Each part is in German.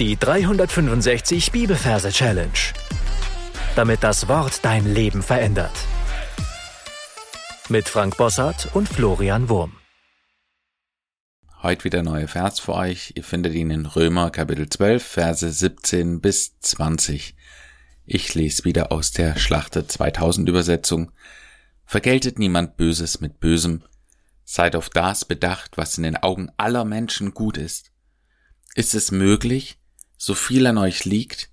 Die 365 Bibelverse Challenge. Damit das Wort dein Leben verändert. Mit Frank Bossart und Florian Wurm. Heute wieder neuer Vers für euch. Ihr findet ihn in Römer Kapitel 12, Verse 17 bis 20. Ich lese wieder aus der Schlachte 2000 Übersetzung. Vergeltet niemand Böses mit Bösem. Seid auf das bedacht, was in den Augen aller Menschen gut ist. Ist es möglich, so viel an euch liegt,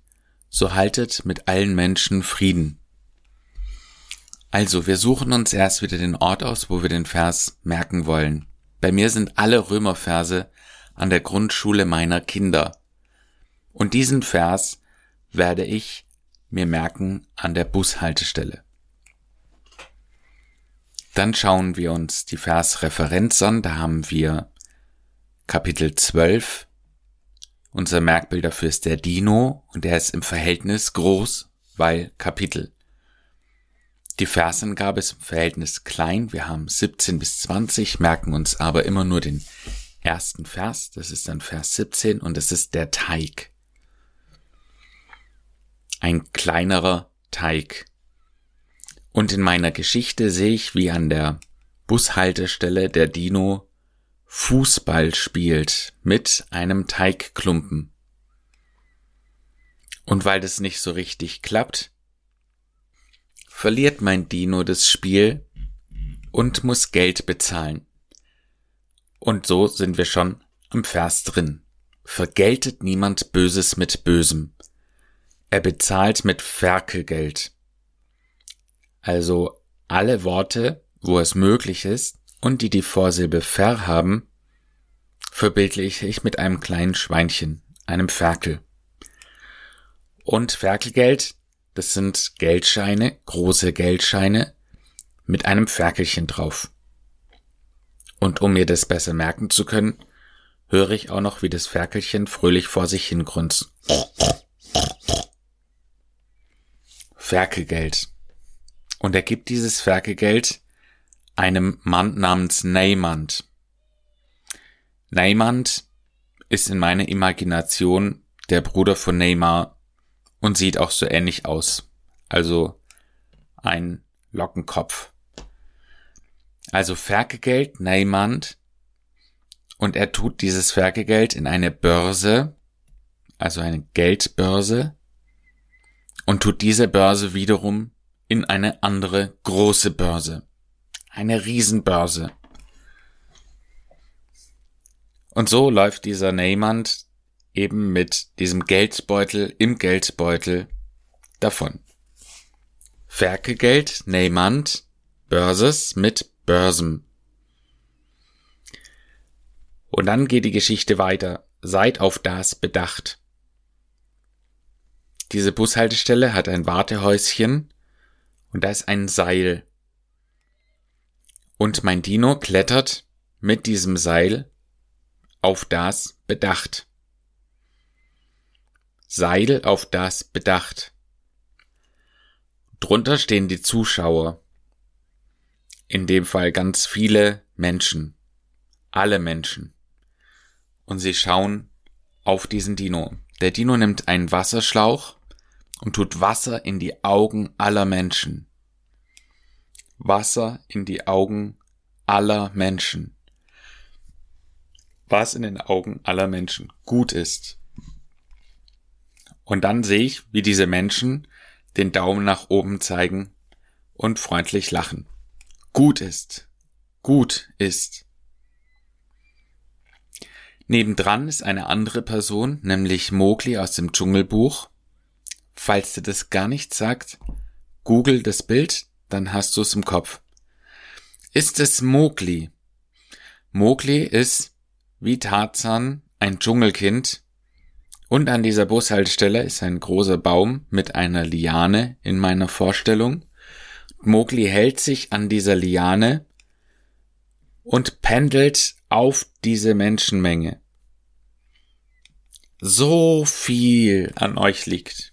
so haltet mit allen Menschen Frieden. Also, wir suchen uns erst wieder den Ort aus, wo wir den Vers merken wollen. Bei mir sind alle Römerverse an der Grundschule meiner Kinder. Und diesen Vers werde ich mir merken an der Bushaltestelle. Dann schauen wir uns die Versreferenz an. Da haben wir Kapitel 12, unser Merkbild dafür ist der Dino und der ist im Verhältnis groß, weil Kapitel. Die Versangabe ist im Verhältnis klein. Wir haben 17 bis 20, merken uns aber immer nur den ersten Vers. Das ist dann Vers 17 und es ist der Teig. Ein kleinerer Teig. Und in meiner Geschichte sehe ich, wie an der Bushaltestelle der Dino Fußball spielt mit einem Teigklumpen. Und weil das nicht so richtig klappt, verliert mein Dino das Spiel und muss Geld bezahlen. Und so sind wir schon am Vers drin. Vergeltet niemand Böses mit Bösem. Er bezahlt mit Ferkelgeld. Also alle Worte, wo es möglich ist, und die die Vorsilbe ver haben, verbildliche ich mit einem kleinen Schweinchen, einem Ferkel. Und Ferkelgeld, das sind Geldscheine, große Geldscheine, mit einem Ferkelchen drauf. Und um mir das besser merken zu können, höre ich auch noch, wie das Ferkelchen fröhlich vor sich hin grunzt. Ferkelgeld. Und er gibt dieses Ferkelgeld einem Mann namens Neymand. Neymand ist in meiner Imagination der Bruder von Neymar und sieht auch so ähnlich aus. Also ein Lockenkopf. Also Ferkegeld, Neymand, und er tut dieses Ferkegeld in eine Börse, also eine Geldbörse, und tut diese Börse wiederum in eine andere große Börse. Eine Riesenbörse. Und so läuft dieser Neymand eben mit diesem Geldbeutel im Geldbeutel davon. Ferkegeld, Neymand, Börses mit Börsen. Und dann geht die Geschichte weiter. Seid auf das bedacht. Diese Bushaltestelle hat ein Wartehäuschen und da ist ein Seil. Und mein Dino klettert mit diesem Seil auf das bedacht. Seil auf das bedacht. Drunter stehen die Zuschauer. In dem Fall ganz viele Menschen. Alle Menschen. Und sie schauen auf diesen Dino. Der Dino nimmt einen Wasserschlauch und tut Wasser in die Augen aller Menschen. Wasser in die Augen aller Menschen. Was in den Augen aller Menschen gut ist. Und dann sehe ich, wie diese Menschen den Daumen nach oben zeigen und freundlich lachen. Gut ist. Gut ist. Nebendran ist eine andere Person, nämlich Mowgli aus dem Dschungelbuch. Falls dir das gar nicht sagt, google das Bild, dann hast du es im Kopf. Ist es Mowgli? Mowgli ist, wie Tarzan, ein Dschungelkind, und an dieser Bushaltestelle ist ein großer Baum mit einer Liane in meiner Vorstellung. Mowgli hält sich an dieser Liane und pendelt auf diese Menschenmenge. So viel an euch liegt.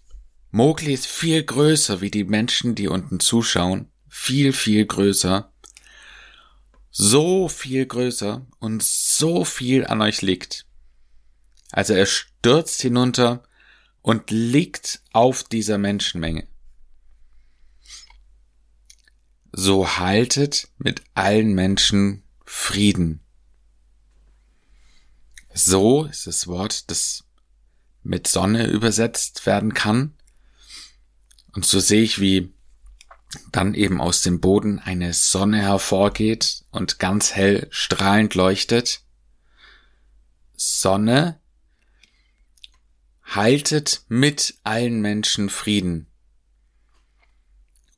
Mowgli ist viel größer wie die Menschen, die unten zuschauen. Viel, viel größer. So viel größer und so viel an euch liegt. Also er stürzt hinunter und liegt auf dieser Menschenmenge. So haltet mit allen Menschen Frieden. So ist das Wort, das mit Sonne übersetzt werden kann. Und so sehe ich, wie dann eben aus dem Boden eine Sonne hervorgeht und ganz hell strahlend leuchtet. Sonne haltet mit allen Menschen Frieden.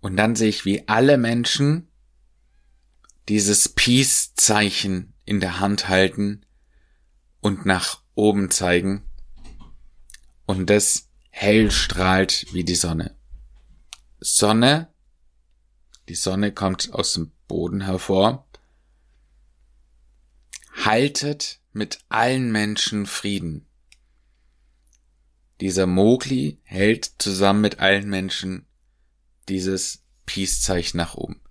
Und dann sehe ich, wie alle Menschen dieses Peace-Zeichen in der Hand halten und nach oben zeigen. Und das hell strahlt wie die Sonne. Sonne, die Sonne kommt aus dem Boden hervor, haltet mit allen Menschen Frieden. Dieser Mogli hält zusammen mit allen Menschen dieses Peace-Zeichen nach oben.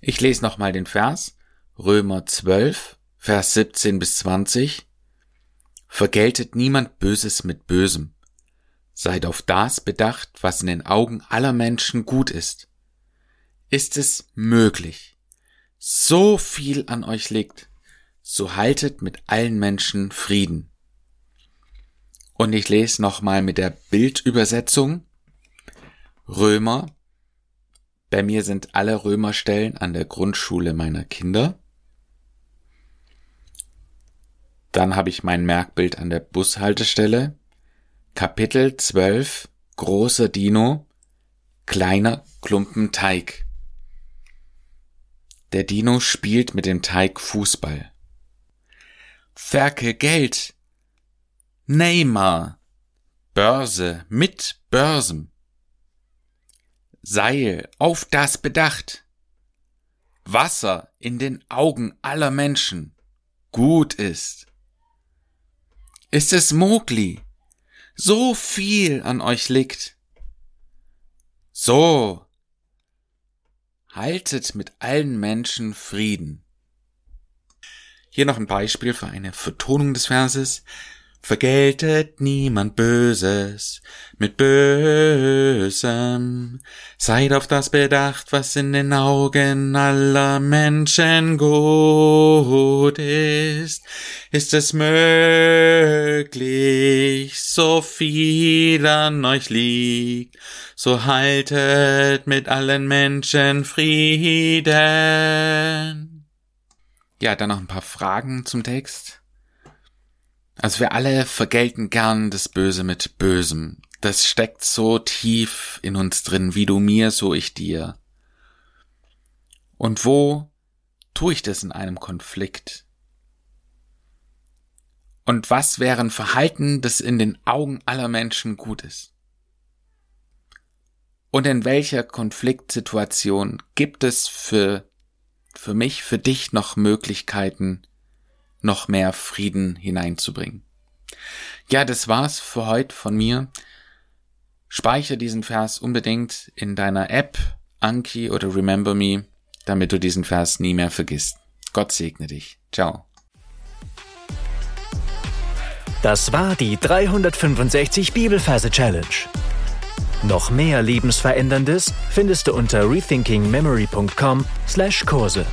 Ich lese nochmal den Vers. Römer 12, Vers 17 bis 20. Vergeltet niemand Böses mit Bösem. Seid auf das bedacht, was in den Augen aller Menschen gut ist. Ist es möglich, so viel an euch liegt, so haltet mit allen Menschen Frieden. Und ich lese nochmal mit der Bildübersetzung. Römer. Bei mir sind alle Römerstellen an der Grundschule meiner Kinder. Dann habe ich mein Merkbild an der Bushaltestelle. Kapitel 12 Großer Dino Kleiner Klumpen Teig Der Dino spielt mit dem Teig Fußball. Ferke Geld. Neymar. Börse mit Börsen. Seil auf das bedacht. Wasser in den Augen aller Menschen gut ist. Ist es Mogli, so viel an euch liegt. So, haltet mit allen Menschen Frieden. Hier noch ein Beispiel für eine Vertonung des Verses. Vergeltet niemand Böses mit Bösem. Seid auf das bedacht, was in den Augen aller Menschen gut ist. Ist es möglich, so viel an euch liegt, so haltet mit allen Menschen Frieden. Ja, dann noch ein paar Fragen zum Text. Also wir alle vergelten gern das Böse mit Bösem. Das steckt so tief in uns drin, wie du mir, so ich dir. Und wo tue ich das in einem Konflikt? Und was wäre ein Verhalten, das in den Augen aller Menschen gut ist? Und in welcher Konfliktsituation gibt es für, für mich, für dich noch Möglichkeiten, noch mehr Frieden hineinzubringen. Ja, das war's für heute von mir. Speicher diesen Vers unbedingt in deiner App, Anki oder Remember Me, damit du diesen Vers nie mehr vergisst. Gott segne dich. Ciao. Das war die 365 Bibelferse Challenge. Noch mehr Lebensveränderndes findest du unter rethinkingmemory.com/Kurse.